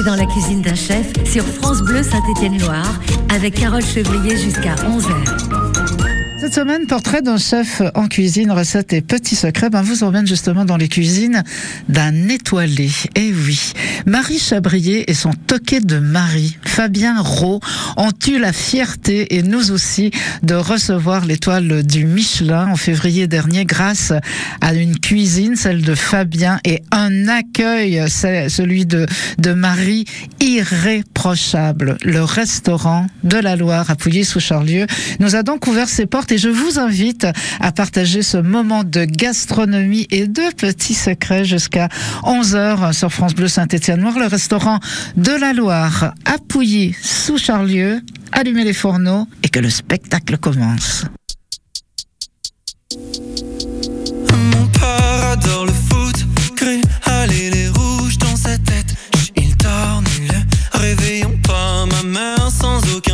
Dans la cuisine d'un chef sur France Bleu Saint-Étienne-Loire avec Carole Chevrier jusqu'à 11h. Cette semaine, portrait d'un chef en cuisine, recettes et petits secrets, ben vous emmène justement dans les cuisines d'un étoilé. Eh oui, Marie Chabrier et son toquet de Marie, Fabien Rowe, ont eu la fierté, et nous aussi, de recevoir l'étoile du Michelin en février dernier grâce à une cuisine, celle de Fabien, et un accueil, celui de, de Marie, irréprochable. Le restaurant de la Loire à Pouilly-sous-Charlieu nous a donc ouvert ses portes et je vous invite à partager ce moment de gastronomie et de petits secrets jusqu'à 11h sur France Bleu Saint-Étienne-Noir, le restaurant de la Loire à Pouilly sous Charlieu. Allumez les fourneaux et que le spectacle commence. Mon le foot, allez les rouges dans sa tête. Il réveillons pas ma mère sans aucun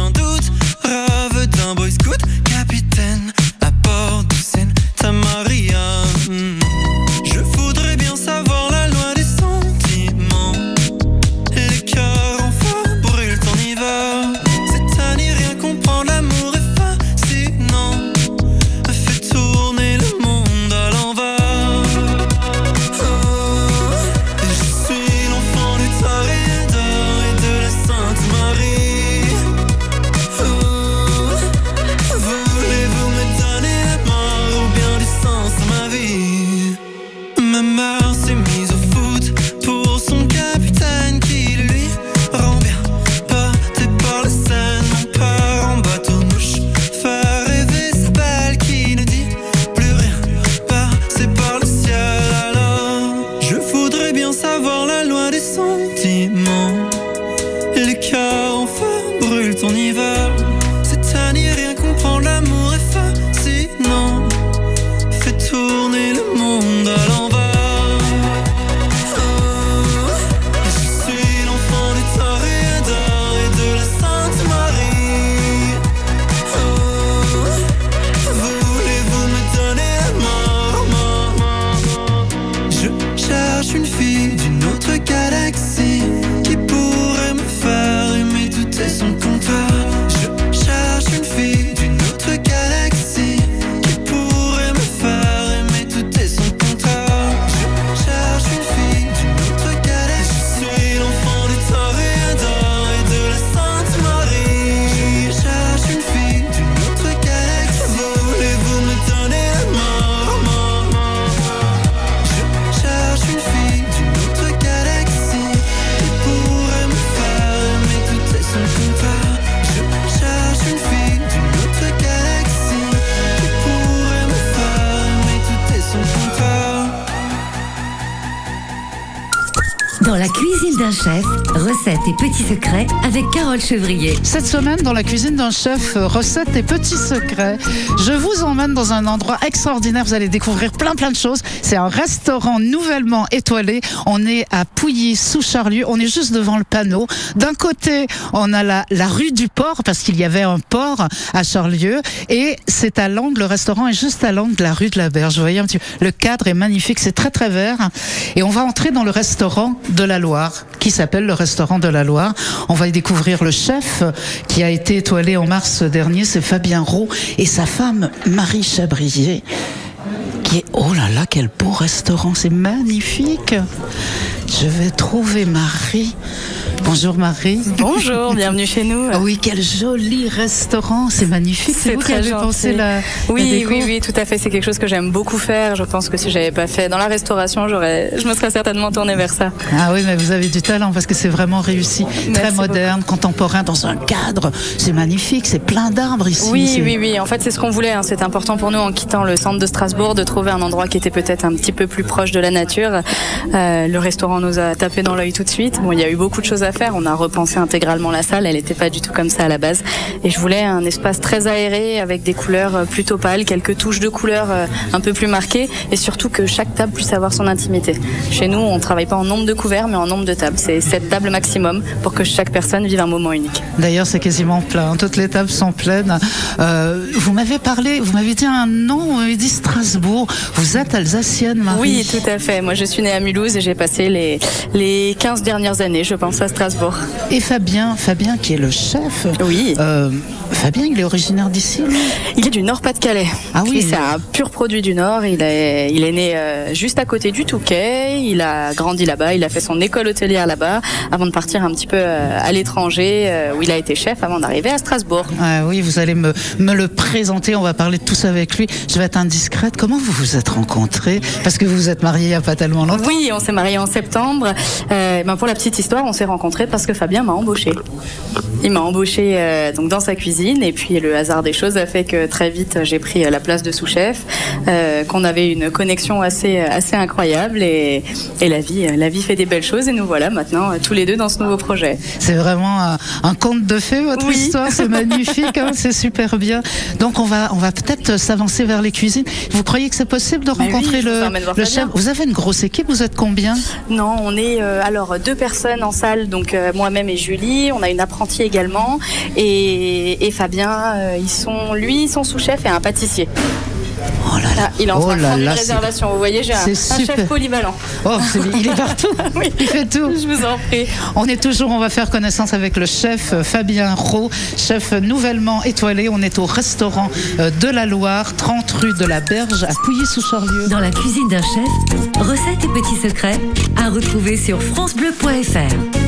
chef, recettes et petits secrets avec Carole Chevrier. Cette semaine, dans la cuisine d'un chef, recettes et petits secrets, je vous emmène dans un endroit extraordinaire. Vous allez découvrir plein plein de choses. C'est un restaurant nouvellement étoilé. On est à Pouilly, sous Charlieu. On est juste devant le panneau. D'un côté, on a la, la rue du port parce qu'il y avait un port à Charlieu. Et c'est à l'angle, le restaurant est juste à l'angle de la rue de la Berge. Vous voyez un petit, le cadre est magnifique. C'est très très vert. Et on va entrer dans le restaurant de la Loire qui s'appelle le restaurant de la Loire. On va y découvrir le chef qui a été étoilé en mars dernier, c'est Fabien Roux et sa femme Marie Chabrier. Qui est, oh là là, quel beau restaurant, c'est magnifique. Je vais trouver Marie. Bonjour Marie. Bonjour, bienvenue chez nous. Ah oui, quel joli restaurant, c'est magnifique. C'est vous qui avez pensé la, oui, oui, oui, tout à fait. C'est quelque chose que j'aime beaucoup faire. Je pense que si j'avais pas fait dans la restauration, j'aurais, je me serais certainement tournée vers ça. Ah oui, mais vous avez du talent parce que c'est vraiment réussi, très moderne, contemporain, dans un cadre. C'est magnifique, c'est plein d'arbres ici. Oui, oui, oui. En fait, c'est ce qu'on voulait. Hein. C'est important pour nous en quittant le centre de Strasbourg de trouver un endroit qui était peut-être un petit peu plus proche de la nature. Euh, le restaurant nous a tapé dans l'œil tout de suite. Bon, il y a eu beaucoup de choses à faire. On a repensé intégralement la salle. Elle n'était pas du tout comme ça à la base. Et je voulais un espace très aéré avec des couleurs euh, plutôt pâles, quelques touches de couleurs euh, un peu plus marquées et surtout que chaque table puisse avoir son intimité. Chez nous, on travaille pas en nombre de couverts mais en nombre de tables. C'est sept tables maximum pour que chaque personne vive un moment unique. D'ailleurs, c'est quasiment plein. Toutes les tables sont pleines. Euh, vous m'avez parlé, vous m'avez dit un nom, vous m'avez dit Strasbourg. Vous êtes alsacienne, Marie Oui, tout à fait. Moi, je suis née à Mulhouse et j'ai passé les, les 15 dernières années je pense, à Strasbourg. Et Fabien, Fabien qui est le chef. Oui. Euh, Fabien, il est originaire d'ici Il est du Nord-Pas-de-Calais. Ah oui. C'est un pur produit du Nord. Il est, il est né euh, juste à côté du Touquet. Il a grandi là-bas. Il a fait son école hôtelière là-bas avant de partir un petit peu euh, à l'étranger euh, où il a été chef avant d'arriver à Strasbourg. Ah oui, vous allez me, me le présenter. On va parler de tout ça avec lui. Je vais être indiscrète. Comment vous vous êtes rencontrés? Parce que vous vous êtes mariés il n'y a pas tellement longtemps. Oui, on s'est mariés en septembre. Ben pour la petite histoire, on s'est rencontrés parce que Fabien m'a embauché. Il m'a embauché donc dans sa cuisine et puis le hasard des choses a fait que très vite j'ai pris la place de sous-chef, euh, qu'on avait une connexion assez assez incroyable et, et la vie la vie fait des belles choses et nous voilà maintenant euh, tous les deux dans ce nouveau projet. C'est vraiment un, un conte de fées, votre Oui. histoire. C'est magnifique, hein, c'est super bien. Donc, on va, on va peut-être s'avancer vers les cuisines. Vous croyez que c'est possible de oui, rencontrer le, le chef? Vous avez une grosse équipe, vous êtes combien? Non, on est euh, alors deux personnes en salle, donc euh, moi-même et Julie. On a une apprentie également et, et Fabien. euh, ils sont lui, son sous-chef et un pâtissier. Oh là là. Ah, il est en Oh train de là prendre là, une réservation. Vous voyez, j'ai un, chef polyvalent. Oh, c'est- il est partout. Oui. Il fait tout. Je vous en prie. On est toujours, on va faire connaissance avec le chef euh, Fabien Roux, chef nouvellement étoilé. On est au restaurant euh, de la Loire, 30 rue de la Berge à Pouilly-sous-Charlieu. Dans la cuisine d'un chef, recettes et petits secrets à retrouver sur francebleu.fr.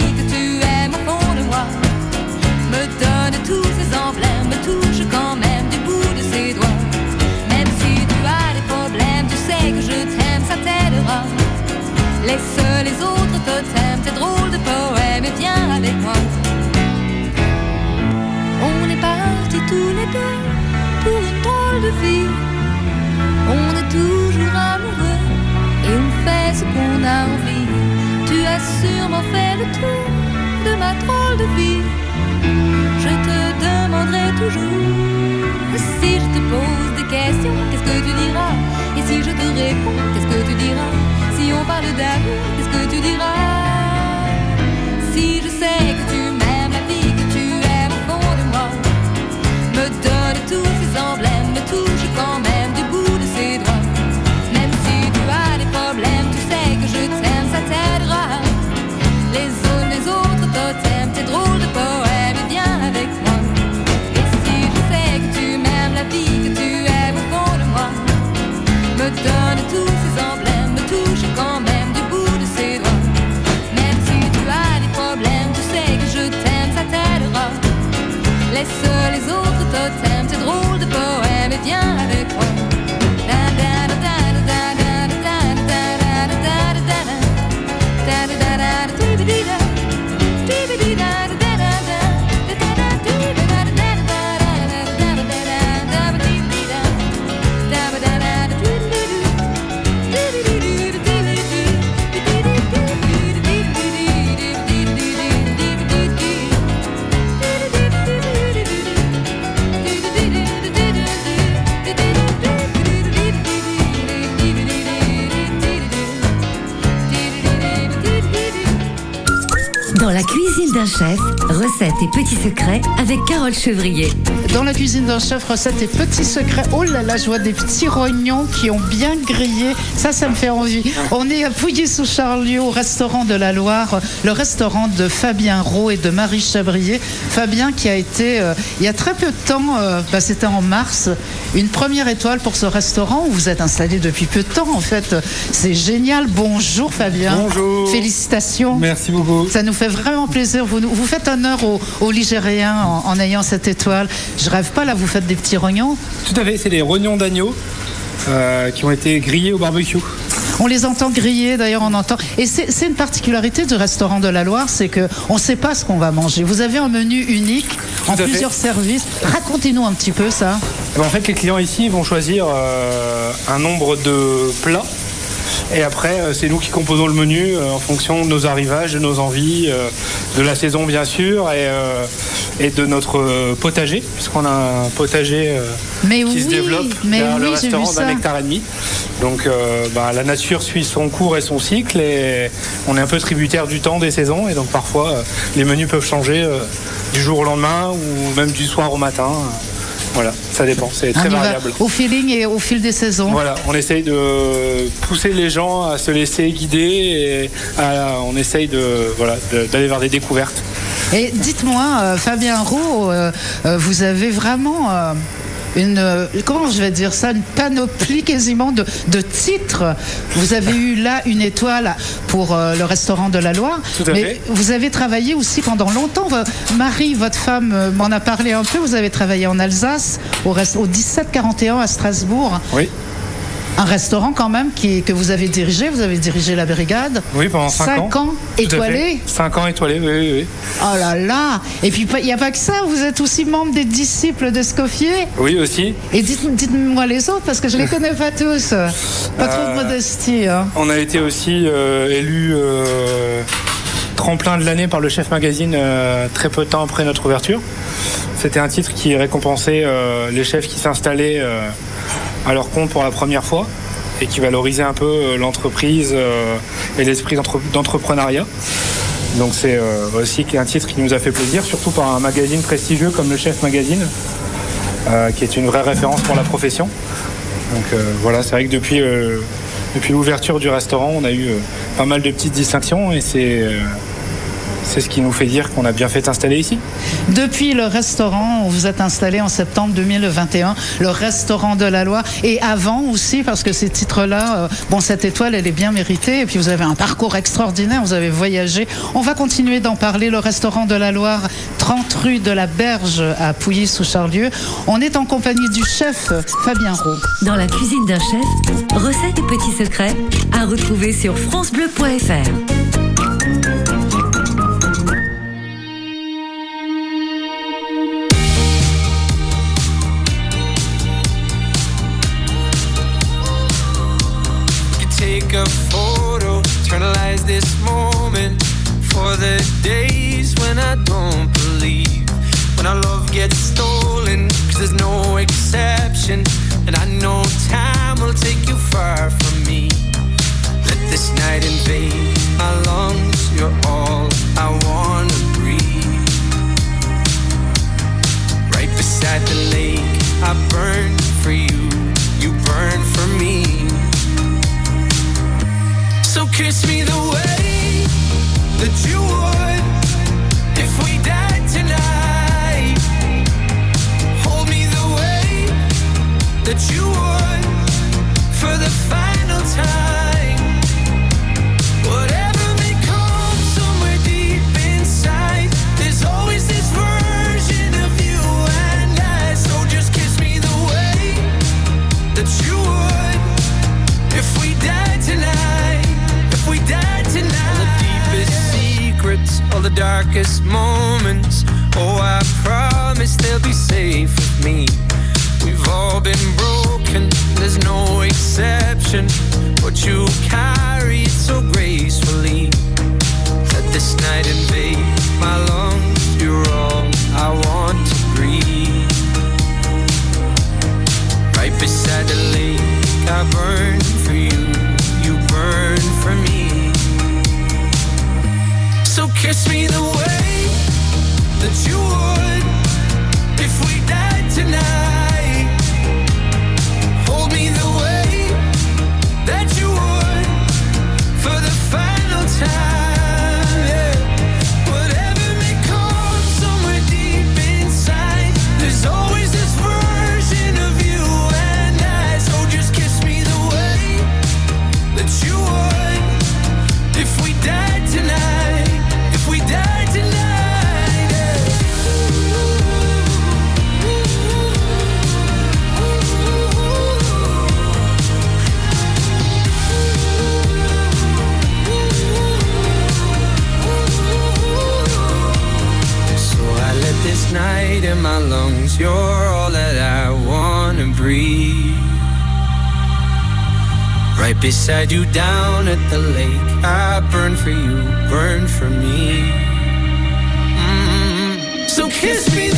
tous ces emblèmes, me touche quand même du bout de ses doigts. Même si tu as des problèmes, tu sais que je t'aime, ça t'aidera. Laisse les autres totems, tes drôles de poèmes et viens avec moi. On est partis tous les deux pour une drôle de vie. On est toujours amoureux et on fait ce qu'on a envie. Tu as sûrement fait le tour de ma drôle de vie. Si je te pose des questions, qu'est-ce que tu diras? Et si je te réponds, qu'est-ce que tu diras? Si on parle d'amour, qu'est-ce que tu diras? Si je sais que tu m'aimes la vie, que tu aimes au fond de moi, me donne tous ces emblèmes, me touche quand même bien. D'un chef, recettes et petits secrets avec Carole Chevrier. Dans la cuisine d'un chef, recettes et petits secrets. Oh là là, je vois des petits rognons qui ont bien grillé. Ça, ça me fait envie. On est à Pouilly-sous-Charlieu, au restaurant de la Loire, le restaurant de Fabien Rowe et de Marie Chabrier. Fabien qui a été, euh, il y a très peu de temps, euh, bah, c'était en mars, une première étoile pour ce restaurant où vous êtes installé depuis peu de temps. En fait, c'est génial. Bonjour Fabien. Bonjour. Félicitations. Merci beaucoup. Ça nous fait vraiment plaisir. Vous, nous- vous faites honneur aux, aux Ligériens en, en ayant cette étoile. Je rêve pas, là, vous faites des petits rognons. Tout à fait, c'est des rognons d'agneau euh, qui ont été grillés au barbecue. On les entend griller, d'ailleurs, on entend. Et c'est une particularité du restaurant de la Loire, c'est que on ne sait pas ce qu'on va manger. Vous avez un menu unique en fait. plusieurs services. Racontez-nous un petit peu ça. En fait, les clients ici vont choisir euh, un nombre de plats Et après, euh, c'est nous qui composons le menu euh, en fonction de nos arrivages, de nos envies, euh, de la saison bien sûr, et, et de notre potager, puisqu'on a un potager Mais qui oui, se développe mais le restaurant d'un hectare et demi. Donc euh, bah, la nature suit son cours et son cycle, et on est un peu tributaire du temps des saisons, et donc parfois euh, les menus peuvent changer euh, du jour au lendemain ou même du soir au matin. Voilà, ça dépend, c'est très variable. au feeling et au fil des saisons. Voilà, on essaye de pousser les gens à se laisser guider et à- on essaye de voilà de- d'aller vers des découvertes. Et dites-moi, euh, Fabien Roux, euh, euh, vous avez vraiment une, euh, comment je vais dire ça, une panoplie quasiment de, de titres. Vous avez eu là une étoile pour euh, le restaurant de la Loire, Tout à mais fait. vous avez travaillé aussi pendant longtemps. Marie, votre femme, euh, m'en a parlé un peu. Vous avez travaillé en Alsace, au, rest- au 1741 à Strasbourg. Oui, Un restaurant quand même qui, que vous avez dirigé. Vous avez dirigé la brigade. oui pendant 5 ans. Cinq ans Tout à étoilé. fait. Cinq ans étoilés, oui, oui, oui. Oh là là Et puis il n'y a pas que ça, vous êtes aussi membre des disciples d'Escoffier. Oui aussi. Et dites- dites-moi les autres, parce que je les connais pas tous. Pas trop de Euh, modestie. hein. On a été aussi euh, élu euh, tremplin de l'année par le chef magazine euh, très peu de temps après notre ouverture. C'était un titre qui récompensait les chefs qui s'installaient à leur compte pour la première fois et qui valorisait un peu euh, l'entreprise euh, et l'esprit d'entre- d'entrepreneuriat. Donc c'est euh, aussi un titre qui nous a fait plaisir, surtout par un magazine prestigieux comme le Chef Magazine, qui est une vraie référence pour la profession. Donc voilà, c'est vrai que depuis, depuis l'ouverture du restaurant, on a eu pas mal de petites distinctions et c'est c'est ce qui nous fait dire qu'on a bien fait s'installer ici. Depuis le restaurant, vous êtes installé en septembre 2021, le restaurant de la Loire. Et avant aussi, parce que ces titres-là, euh, bon, cette étoile, elle est bien méritée. Et puis vous avez un parcours extraordinaire, vous avez voyagé. On va continuer d'en parler. Le restaurant de la Loire, 30 rue de la Berge à Pouilly-sous-Charlieu. On est en compagnie du chef Fabien Roux. Dans la cuisine d'un chef, recettes et petits secrets à retrouver sur francebleu.fr. this moment for the days when I don't believe. When our love gets stolen, cause there's no exception. And I know time will take you far from me. Let this night invade my lungs, you're all I wanna breathe. Right beside the lake, I burn that you would if we died tonight. Hold me the way that you won for the final time. Right beside you down at the lake. I burn for you, burn for me. Mm. So kiss me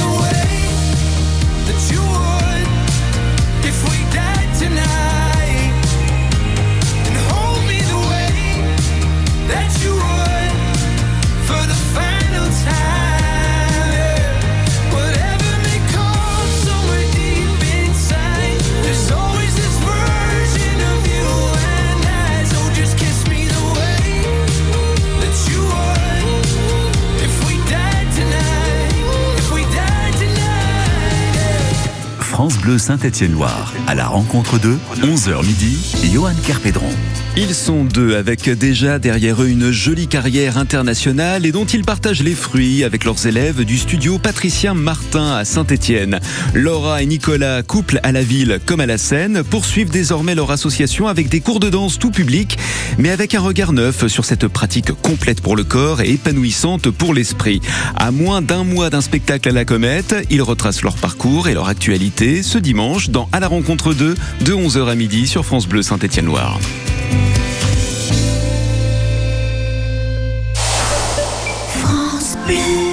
France Bleu Saint-Étienne-Loire. À la rencontre de 11h midi, Johan Kerpédron. Ils sont deux avec déjà derrière eux une jolie carrière internationale et dont ils partagent les fruits avec leurs élèves du studio Patricien Martin à Saint-Étienne. Laura et Nicolas, couple à la ville comme à la scène, poursuivent désormais leur association avec des cours de danse tout public, mais avec un regard neuf sur cette pratique complète pour le corps et épanouissante pour l'esprit. À moins d'un mois d'un spectacle à la comète, ils retracent leur parcours et leur actualité ce dimanche dans À la rencontre 2 de 11h à midi sur France Bleu Saint-Étienne-Loire. France Bleu.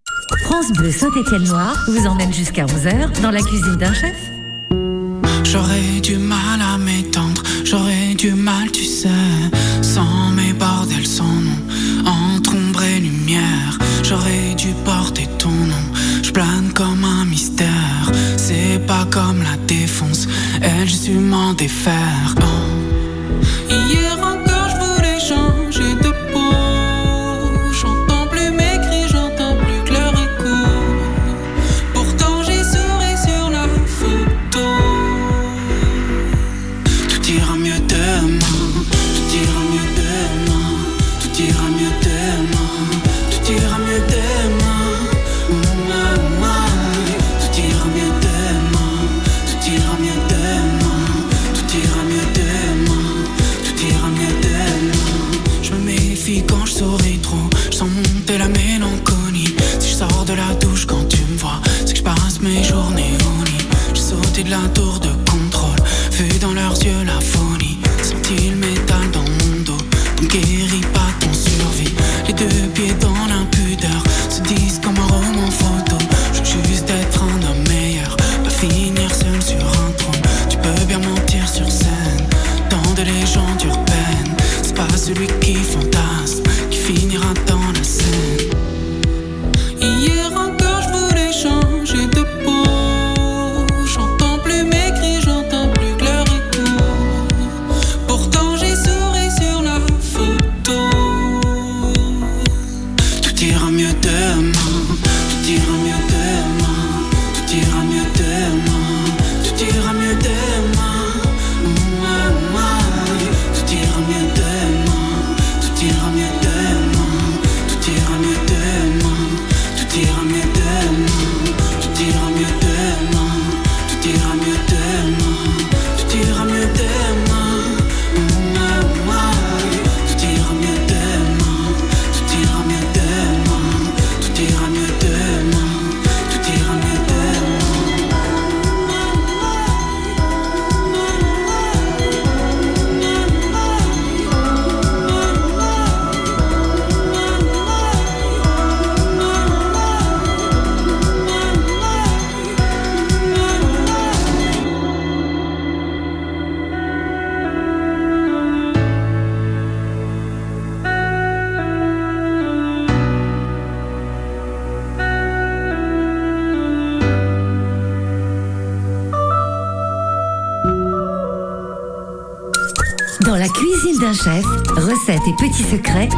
France Bleu Saint-Étienne-Loire vous emmène jusqu'à 11h dans la cuisine d'un chef. J'aurais du mal à m'étendre, j'aurais du mal, tu sais, sans mes bordels, sans nom, entre ombre et lumière. J'aurais dû porter ton nom, je plane comme un mystère. C'est pas comme la défonce, elle, j'ai su m'en défaire. Oh.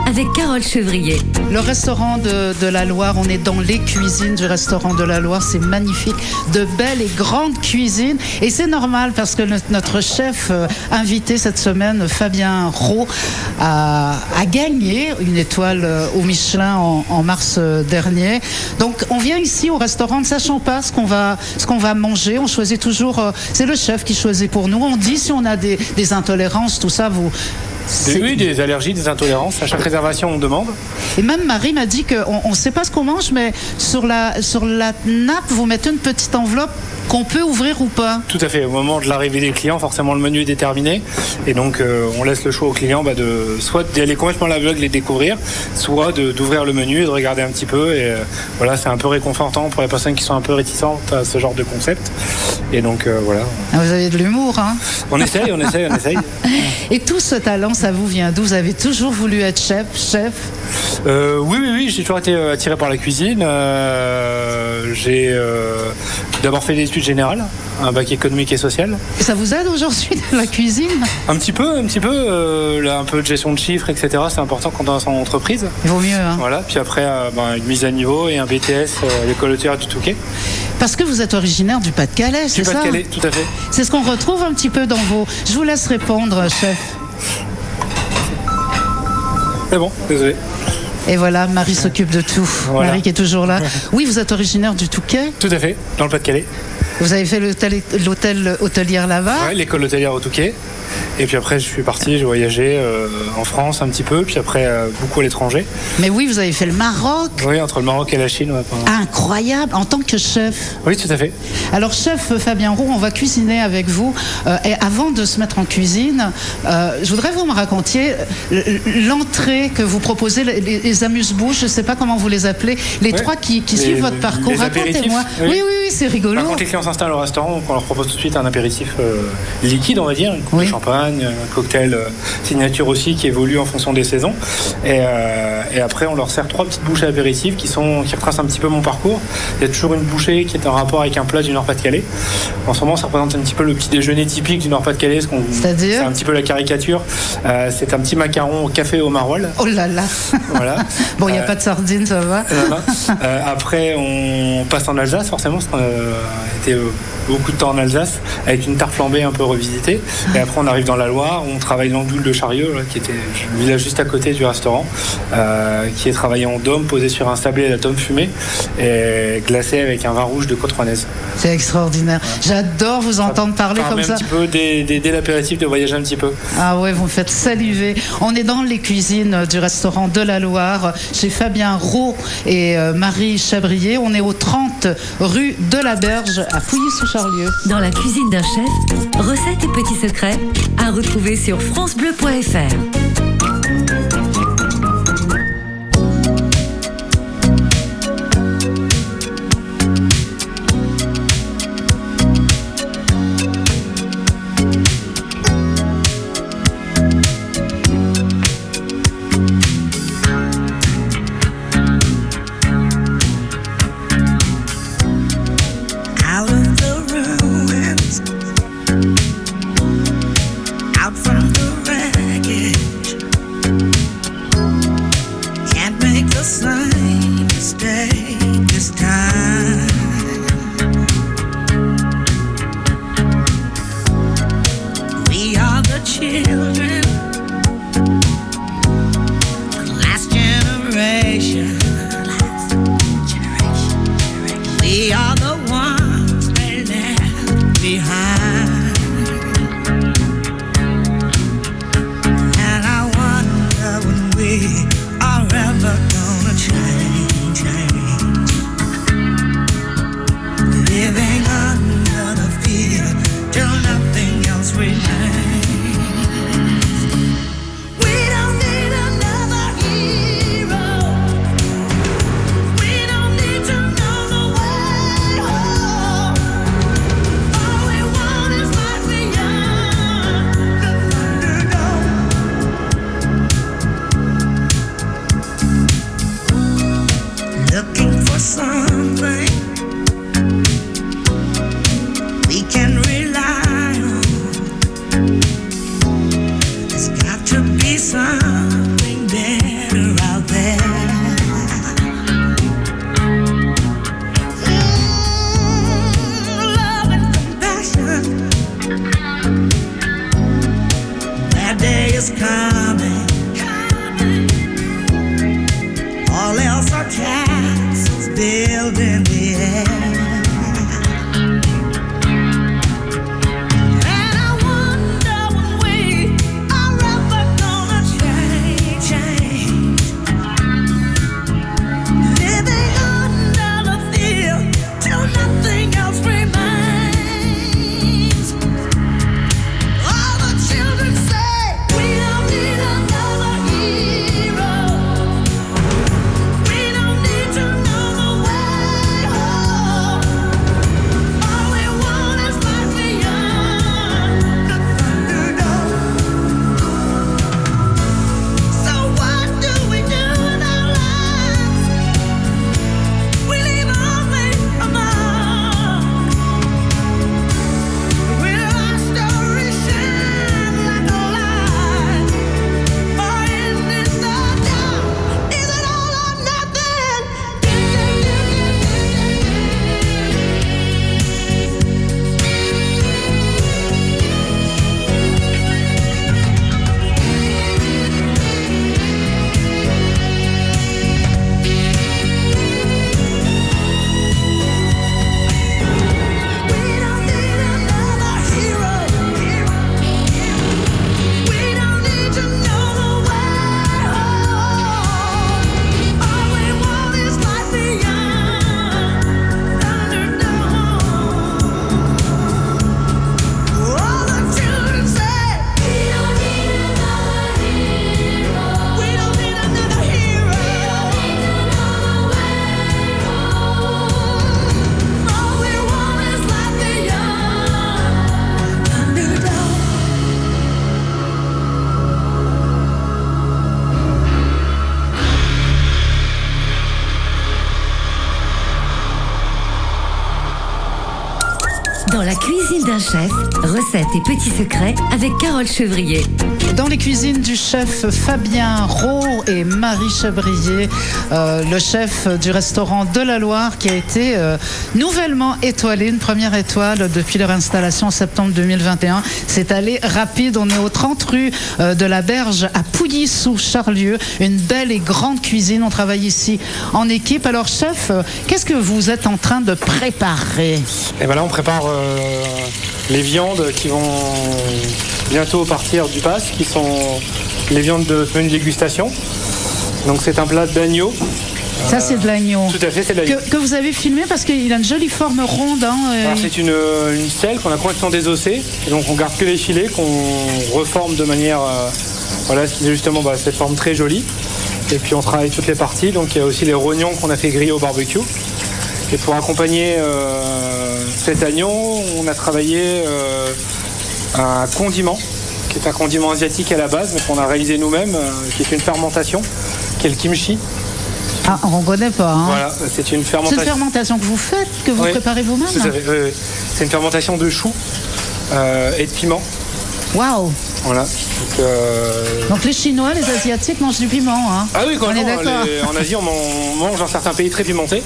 Avec Carole Chevrier. Le restaurant de, de la Loire, on est dans les cuisines du restaurant de la Loire, c'est magnifique, de belles et grandes cuisines. Et c'est normal parce que notre, chef euh, invité cette semaine, Fabien Roux, a, a gagné une étoile euh, au Michelin en, mars euh, dernier. Donc on vient ici au restaurant ne sachant pas ce qu'on va, ce va manger. On choisit toujours, c'est le chef qui choisit pour nous. On dit si on a des, des intolérances, tout ça, vous. Des, oui, des allergies, des intolérances. À chaque réservation, on demande. Et même Marie m'a dit qu'on ne sait pas ce qu'on mange, mais sur la, sur la nappe, vous mettez une petite enveloppe qu'on peut ouvrir ou pas. Tout à fait. Au moment de l'arrivée des clients, forcément, le menu est déterminé. Et donc, euh, on laisse le choix aux clients bah, de soit d'aller complètement à l'aveugle et découvrir, soit d'ouvrir le menu et de regarder un petit peu. Et euh, voilà, c'est un peu réconfortant pour les personnes qui sont un peu réticentes à ce genre de concept. Et donc, euh, voilà. Ah, Vous avez de l'humour, hein On essaye, on essaye, on essaye. Et tout ce talent, ça vous vient d'où? Vous avez toujours voulu être chef, chef? Euh, oui, oui, oui, j'ai toujours été attiré par la cuisine. Euh, j'ai euh, d'abord fait des études générales, un bac économique et social. Et ça vous aide aujourd'hui dans la cuisine Un petit peu, un petit peu, euh, là, un peu de gestion de chiffres, etc. C'est important quand on est en entreprise. Il vaut mieux, hein Voilà, puis après, euh, ben, une mise à niveau et un BTS euh, à l'école hôtelière du Touquet. Parce que vous êtes originaire du Pas-de-Calais, c'est Du ça Pas-de-Calais, tout à fait. C'est ce qu'on retrouve un petit peu dans vos... Je vous laisse répondre, chef. C'est bon, désolé. Et voilà, Marie s'occupe de tout. Voilà. Marie qui est toujours là. Oui, vous êtes originaire du Touquet. Tout à fait, dans le Pas-de-Calais. Vous avez fait l'hôtel hôtelière là-bas. Ouais, l'école hôtelière au Touquet. Et puis après, je suis parti, j'ai voyagé euh, en France un petit peu, puis après, euh, beaucoup à l'étranger. Mais oui, vous avez fait le Maroc. Oui, entre le Maroc et la Chine. ouais, Incroyable, en tant que chef. Oui, tout à fait. Alors, chef Fabien Roux, on va cuisiner avec vous. Euh, et avant de se mettre en cuisine, je voudrais que vous me racontiez l'entrée que vous proposez, les, les- amuse-bouches, je ne sais pas comment vous les appelez, les Ouais. trois qui, qui Les- suivent votre parcours. Racontez-moi. oui. Oui, oui, oui, c'est rigolo. S'installent au restaurant, on leur propose tout de suite un apéritif euh, liquide, on va dire, une coupe de champagne, un cocktail euh, signature aussi qui évolue en fonction des saisons. Et, euh, et après, on leur sert trois petites bouchées apéritives qui, sont, qui retracent un petit peu mon parcours. Il y a toujours une bouchée qui est en rapport avec un plat du Nord-Pas-de-Calais. En ce moment, ça représente un petit peu le petit déjeuner typique du Nord-Pas-de-Calais. ce C'est un petit peu la caricature. C'est un petit macaron au café au maroilles. Oh là là. Voilà. Bon, il n'y a pas de sardines, ça va. après, on passe en Alsace, forcément, parce euh, beaucoup de temps en Alsace, avec une tarte flambée un peu revisitée. Et après, on arrive dans la Loire, on travaille l'andoule de Charieux, là, qui était le village juste à côté du restaurant, euh, qui est travaillé en dôme, posé sur un sablé à tome fumée, et glacé avec un vin rouge de Côte-Ronaise. C'est extraordinaire. J'adore vous entendre parler Ça comme ça. un petit peu dès, dès- dès l'apéritif de voyager un petit peu. Ah ouais, vous me faites saliver. On est dans les cuisines du restaurant de la Loire, chez Fabien Roux et euh, Marie Chabrier. On est au 30 rue de la Berge à Fouilly-sous-Charlieu. Dans la cuisine d'un chef, recettes et petits secrets à retrouver sur francebleu.fr. coming. All else are castles building. Et petits secrets avec Carole Chevrier. Dans les cuisines du chef Fabien Roux et Marie Chabrier, euh, le chef du restaurant de la Loire qui a été euh, nouvellement étoilé, une première étoile depuis leur installation en septembre 2021. C'est allé rapide, on est au 30 rue euh, de la Berge à Pouilly sous Charlieu, une belle et grande cuisine. On travaille ici en équipe. Alors chef, qu'est-ce que vous êtes en train de préparer? Et ben là, on prépare euh, les viandes qui vont bientôt partir du pass, qui sont les viandes de menu dégustation. Donc c'est un plat d'agneau. Ça c'est de l'agneau. Tout à fait, c'est de l'agneau. Que, que vous avez filmé parce qu'il a une jolie forme ronde. hein, euh, Alors, c'est une, euh, une selle qu'on a complètement désossée. Et donc on garde que les filets qu'on reforme de manière. euh, voilà, justement bah, cette forme très jolie. Et puis on travaille toutes les parties. Donc il y a aussi les rognons qu'on a fait griller au barbecue. Et pour accompagner euh, cet agneau, on a travaillé euh, un condiment, qui est un condiment asiatique à la base, mais qu'on a réalisé nous-mêmes, euh, qui est une fermentation, qui est le kimchi. Ah, on ne connaît pas. hein. Voilà, c'est une C'est fermentation. une fermentation que vous faites, que vous Oui. préparez vous-même oui, oui. C'est une fermentation de choux euh, et de piment. Waouh Voilà. Donc, euh, Donc les Chinois, les Asiatiques mangent du piment. Hein. Ah oui, quand on est d'accord. En Asie, on man- mange dans certains pays très pimentés.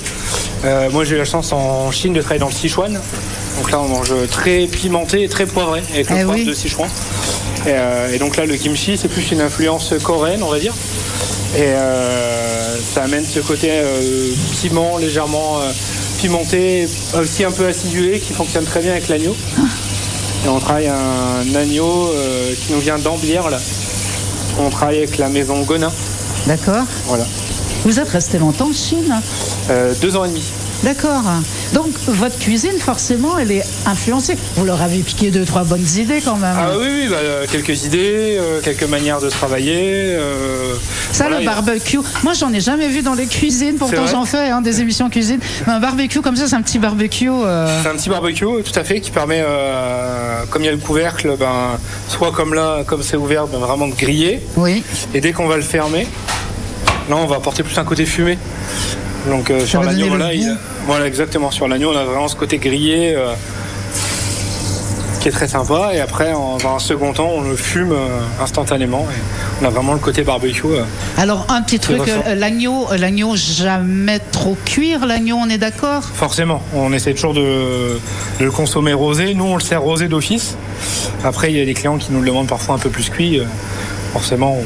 Euh, moi, j'ai eu la chance en Chine de travailler dans le Sichuan. Donc là, on mange très pimenté et très poivré avec le Eh oui. de Sichuan. Et, euh, et donc là, le kimchi, c'est plus une influence coréenne, on va dire. Et euh, ça amène ce côté piment légèrement pimenté, aussi un peu acidulé, qui fonctionne très bien avec l'agneau. Et on travaille un agneau qui nous vient d'Ambière, là. On travaille avec la maison Gonin. D'accord. Voilà. Vous êtes resté longtemps en Chine Euh, deux ans et demi. D'accord. Donc votre cuisine, forcément, elle est influencée. Vous leur avez piqué deux, trois bonnes idées quand même. Ah oui, oui, bah, euh, quelques idées, euh, quelques manières de travailler. euh, Ça, voilà, le a- barbecue. Moi, j'en ai jamais vu dans les cuisines. Pourtant, j'en fais hein, des émissions cuisine. Mais un barbecue comme ça, c'est un petit barbecue. euh, C'est un petit barbecue, tout à fait, qui permet, comme il y a le couvercle, ben, soit comme là, comme c'est ouvert, ben, vraiment de griller. Oui. Et dès qu'on va le fermer, là, on va apporter plus un côté fumé. Donc euh, sur l'agneau, le voilà, il- goût. voilà, exactement. Sur l'agneau, on a vraiment ce côté grillé. euh, qui est très sympa et après en- dans un second temps on le fume euh, instantanément et on a vraiment le côté barbecue Alors, un petit truc, l'agneau, l'agneau, jamais trop cuire, l'agneau, on est d'accord? Forcément, on essaie toujours de, de le consommer rosé. Nous, on le sert rosé d'office. Après, il y a des clients qui nous le demandent parfois un peu plus cuit. Forcément, on,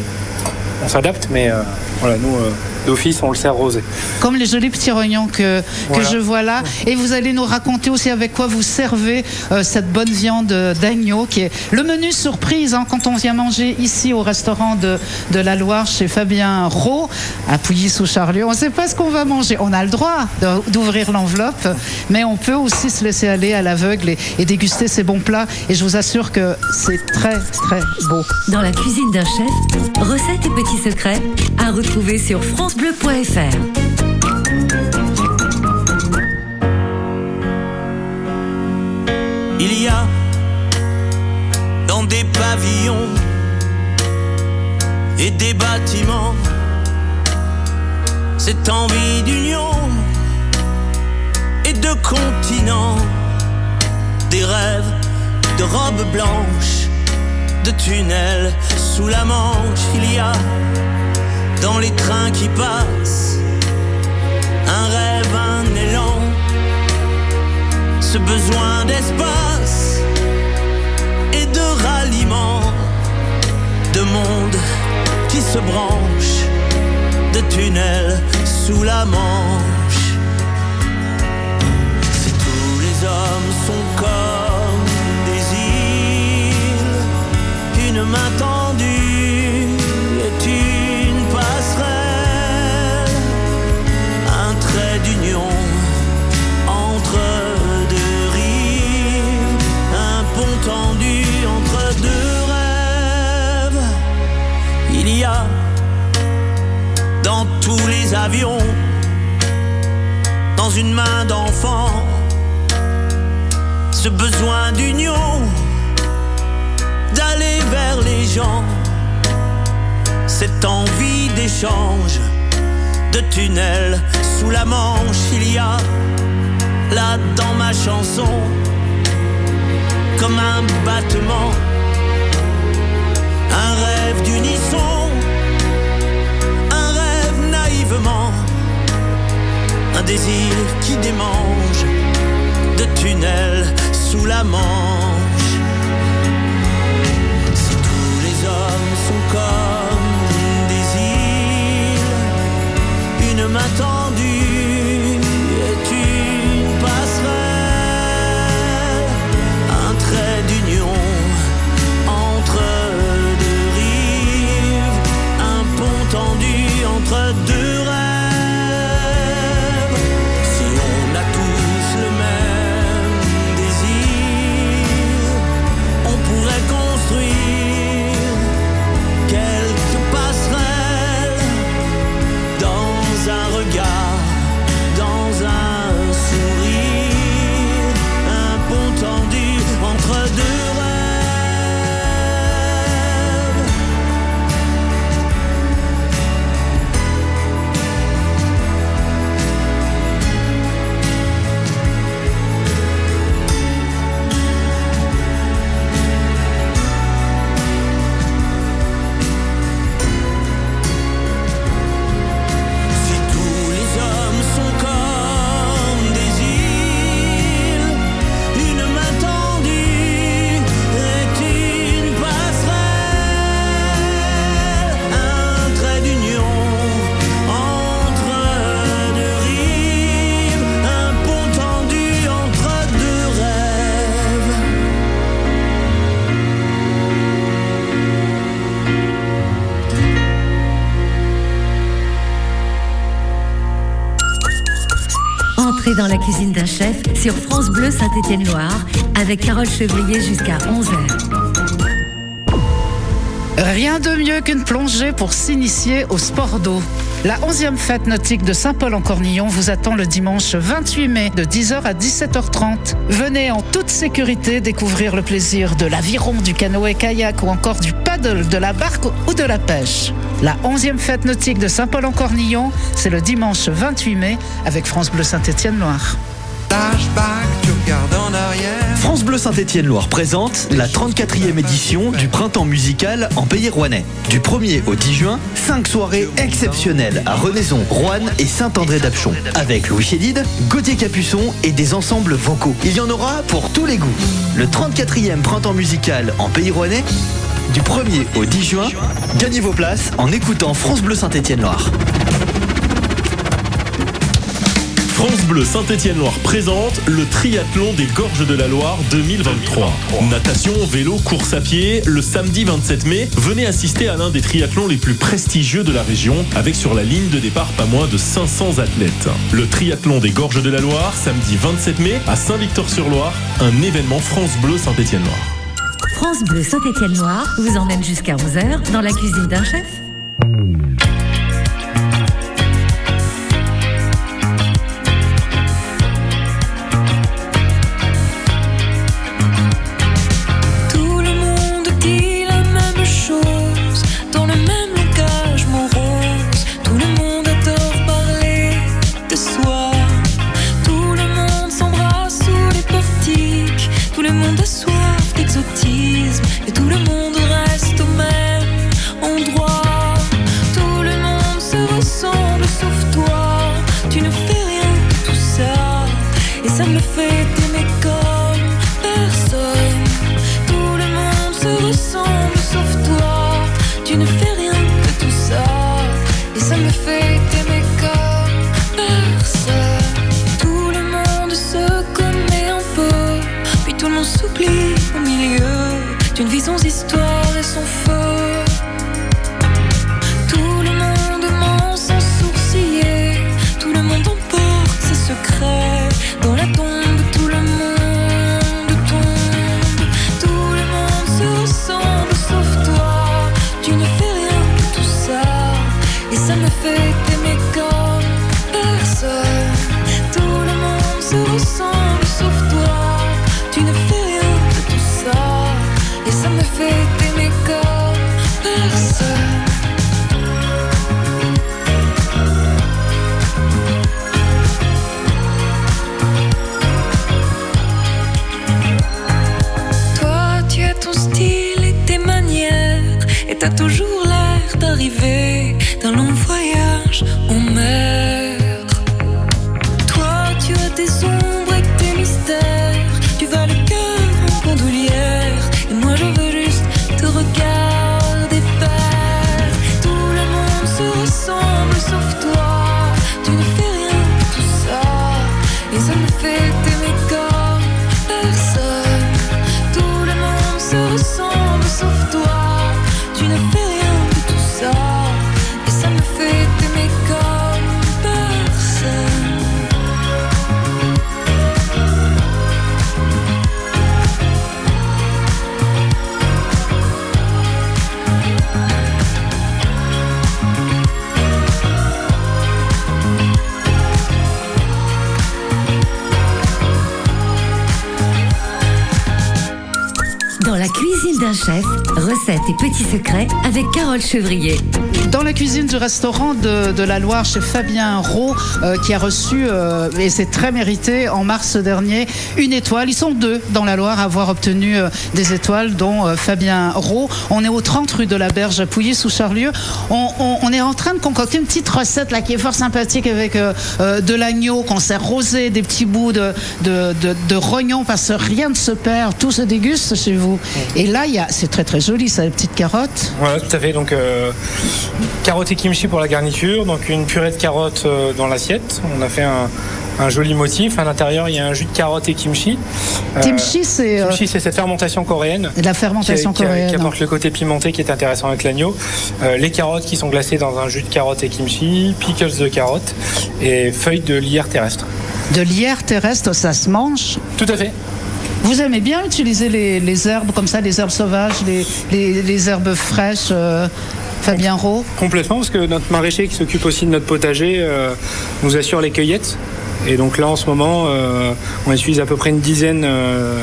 on s'adapte, mais euh, voilà, nous, euh, d'office, on le sert rosé. Comme les jolis petits rognons que, que je vois là. Et vous allez nous raconter aussi avec quoi vous servez euh, cette bonne viande d'agneau qui est le menu surprise hein, quand on vient manger ici au restaurant de, de la Loire chez Fabien Rowe à Pouilly-sous-Charlieu. On ne sait pas ce qu'on va manger. On a le droit d'ouvrir l'enveloppe, mais on peut aussi se laisser aller à l'aveugle et, et déguster ces bons plats. Et je vous assure que c'est très, très beau. Dans la cuisine d'un chef, recettes et petits secrets à retrouver sur francebleu.fr. Il y a dans des pavillons et des bâtiments cette envie d'union et de continent, des rêves de robes blanches, de tunnels sous la manche. Il y a dans les trains qui passent. Un rêve, un élan. Ce besoin d'espace et de ralliement, de monde qui se branche, de tunnels sous la manche. Si tous les hommes sont comme des îles, une main tendue une main d'enfant, ce besoin d'union, d'aller vers les gens, cette envie d'échange, de tunnel sous la manche, il y a là dans ma chanson comme un battement, un rêve d'unisson, un rêve naïvement, un désir qui démange de tunnels sous la manche. Si tous les hommes sont comme des îles, une main tendue chef sur France Bleu Saint-Étienne-Loire avec Carole Chevrier jusqu'à 11h. Rien de mieux qu'une plongée pour s'initier au sport d'eau. La 11e fête nautique de Saint-Paul-en-Cornillon vous attend le dimanche 28 mai de 10h à 17h30. Venez en toute sécurité découvrir le plaisir de l'aviron, du canoë-kayak ou encore du paddle, de la barque ou de la pêche. La 11e fête nautique de Saint-Paul-en-Cornillon, c'est le dimanche 28 mai avec France Bleu Saint-Étienne-Loire. France Bleu Saint-Étienne-Loire présente la 34e édition du Printemps musical en Pays Rouennais. Du 1er au 10 juin, 5 soirées exceptionnelles à Renaison, Roanne et Saint-André d'Apchon. Avec Louis Chédid, Gauthier Capuçon et des ensembles vocaux. Il y en aura pour tous les goûts. Le 34e Printemps musical en Pays Rouennais, du 1er au 10 juin, gagnez vos places en écoutant France Bleu Saint-Étienne-Loire. France Bleu Saint-Étienne-Loire présente le triathlon des Gorges de la Loire 2023. Natation, vélo, course à pied. Le samedi 27 mai, venez assister à l'un des triathlons les plus prestigieux de la région, avec sur la ligne de départ pas moins de 500 athlètes. Le triathlon des Gorges de la Loire, samedi 27 mai, à Saint-Victor-sur-Loire, un événement France Bleu Saint-Étienne-Loire. France Bleu Saint-Étienne-Loire vous emmène jusqu'à 11h dans la cuisine d'un chef. Et ça me recettes et petits secrets avec Carole Chevrier. Dans la cuisine du restaurant de, la Loire chez Fabien Roux, euh, qui a reçu, euh, et c'est très mérité, en mars dernier, une étoile. Ils sont deux dans la Loire à avoir obtenu euh, des étoiles, dont euh, Fabien Roux. On est au 30 rue de la Berge à Pouilly sous Charlieu. On, est en train de concocter une petite recette là qui est fort sympathique avec de l'agneau qu'on sert rosé, des petits bouts de, de, de, rognon parce que rien ne se perd, tout se déguste chez vous. Et là, c'est très très joli, ça, les petites carottes. Voilà, tout à fait. Donc, euh, carottes et kimchi pour la garniture. Donc, une purée de carottes euh, dans l'assiette. On a fait un, un joli motif. À l'intérieur, il y a un jus de carottes et kimchi. Euh, Kimchi, c'est euh, kimchi, c'est cette fermentation coréenne. de la fermentation qui, coréenne. qui apporte le côté pimenté qui est intéressant avec l'agneau. Les carottes qui sont glacées dans un jus de carottes et kimchi, pickles de carottes et feuilles de lierre terrestre. De lierre terrestre, ça se mange. Tout à fait. Vous aimez bien utiliser les, les herbes comme ça, les herbes sauvages, les, les- les herbes fraîches, euh, Fabien Roux Complètement, parce que notre maraîcher qui s'occupe aussi de notre potager euh, nous assure les cueillettes. Et donc là, en ce moment, euh, on utilise à peu près une dizaine euh,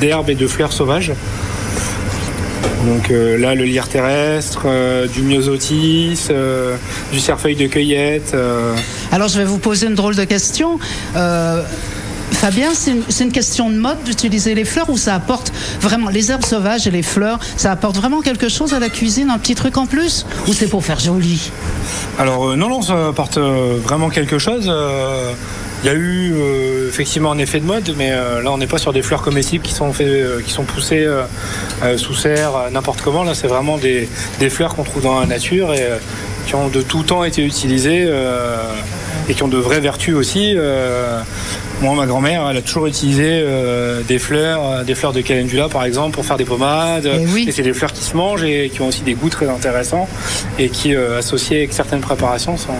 d'herbes et de fleurs sauvages. Donc là, le lierre terrestre, du myosotis, du cerfeuil de cueillette. Alors je vais vous poser une drôle de question. Fabien, c'est une, question de mode d'utiliser les fleurs ou ça apporte vraiment les herbes sauvages et les fleurs, ça apporte vraiment quelque chose à la cuisine, un petit truc en plus Ou c'est pour faire joli? Alors euh, non, non, ça apporte euh, vraiment quelque chose. Euh, Il y a eu effectivement un effet de mode, mais là on n'est pas sur des fleurs comestibles qui sont, qui sont poussées sous serre, n'importe comment. Là c'est vraiment des, fleurs qu'on trouve dans la nature et qui ont de tout temps été utilisées et qui ont de vraies vertus aussi. Moi, ma grand-mère, elle a toujours utilisé euh, des fleurs, euh, des fleurs de calendula par exemple, pour faire des pommades. Eh Et c'est des fleurs qui se mangent et qui ont aussi des goûts très intéressants et qui, euh, associés avec certaines préparations, sont,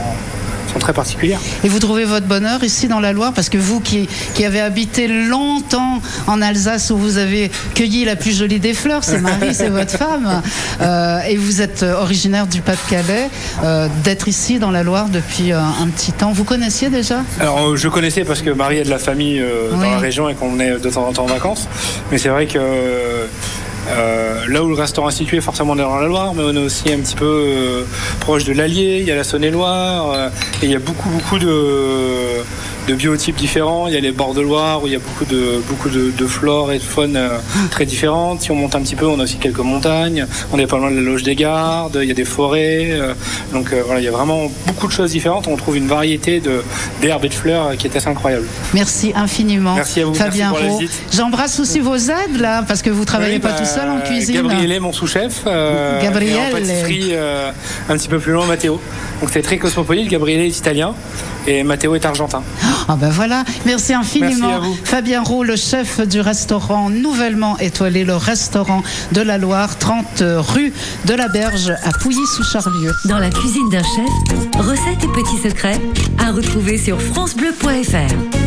sont très particulières. Et vous trouvez votre bonheur ici dans la Loire Parce que vous qui, qui avez habité longtemps en Alsace où vous avez cueilli la plus jolie des fleurs, c'est Marie, c'est votre femme, euh, et vous êtes originaire du Pas-de-Calais, euh, d'être ici dans la Loire depuis euh, un petit temps. Vous connaissiez déjà? Alors, je connaissais parce que Marie est de la famille euh, Oui. dans la région et qu'on venait de temps en temps en vacances. Mais c'est vrai que euh, là où le restaurant est situé, forcément dans la Loire, mais on est aussi un petit peu euh, proche de l'Allier, il y a la Saône-et-Loire, euh, et il y a beaucoup, beaucoup de, de biotypes différents. Il y a les bords de Loire où il y a beaucoup de, beaucoup de, de flore et de faune euh, très différentes. Si on monte un petit peu, on a aussi quelques montagnes. On est pas loin de la Loge des Gardes, il y a des forêts. euh, donc euh, voilà, il y a vraiment beaucoup de choses différentes. On trouve une variété d'herbes et de fleurs qui est assez incroyable. Merci infiniment. Merci à vous, Fabien. J'embrasse aussi vos aides là, parce que vous travaillez Oui, pas bah, tout seul en cuisine. Gabriele, mon sous-chef. euh, Gabriele. Et en pâtisserie, euh, un petit peu plus loin, Matteo. Donc c'est très cosmopolite. Gabriele est italien et Matteo est argentin. Ah ben voilà, merci infiniment. Merci à vous. Fabien Roux, le chef du restaurant nouvellement étoilé, le restaurant de la Loire, 30 rue de la Berge à Pouilly-sous-Charlieu. Dans la cuisine d'un chef, recettes et petits secrets à retrouver sur francebleu.fr.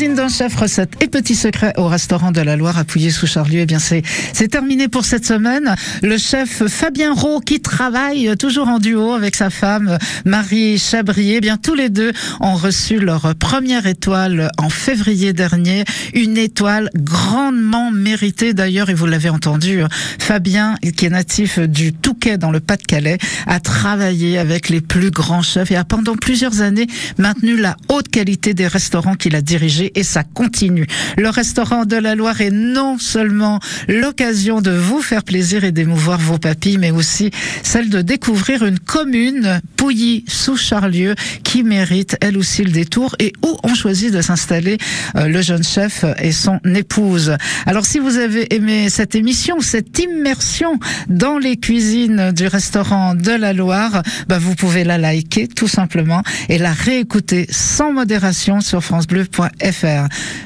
cuisine d'un chef, recettes et petits secrets au restaurant de la Loire, appuyé sous Charlieu. Eh bien, c'est, c'est terminé pour cette semaine. Le chef Fabien Roux, qui travaille toujours en duo avec sa femme Marie Chabrier, eh bien, tous les deux ont reçu leur première étoile en février dernier. Une étoile grandement méritée d'ailleurs, et vous l'avez entendu, Fabien, qui est natif du Touquet dans le Pas-de-Calais, a travaillé avec les plus grands chefs et a pendant plusieurs années maintenu la haute qualité des restaurants qu'il a dirigés et ça continue. Le restaurant de la Loire est non seulement l'occasion de vous faire plaisir et d'émouvoir vos papilles, mais aussi celle de découvrir une commune, Pouilly sous Charlieu, qui mérite elle aussi le détour et où on choisit de s'installer euh, le jeune chef et son épouse. Alors si vous avez aimé cette émission, cette immersion dans les cuisines du restaurant de la Loire, bah, vous pouvez la liker tout simplement et la réécouter sans modération sur francebleu.fr.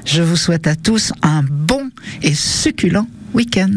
Je vous souhaite à tous un bon et succulent week-end.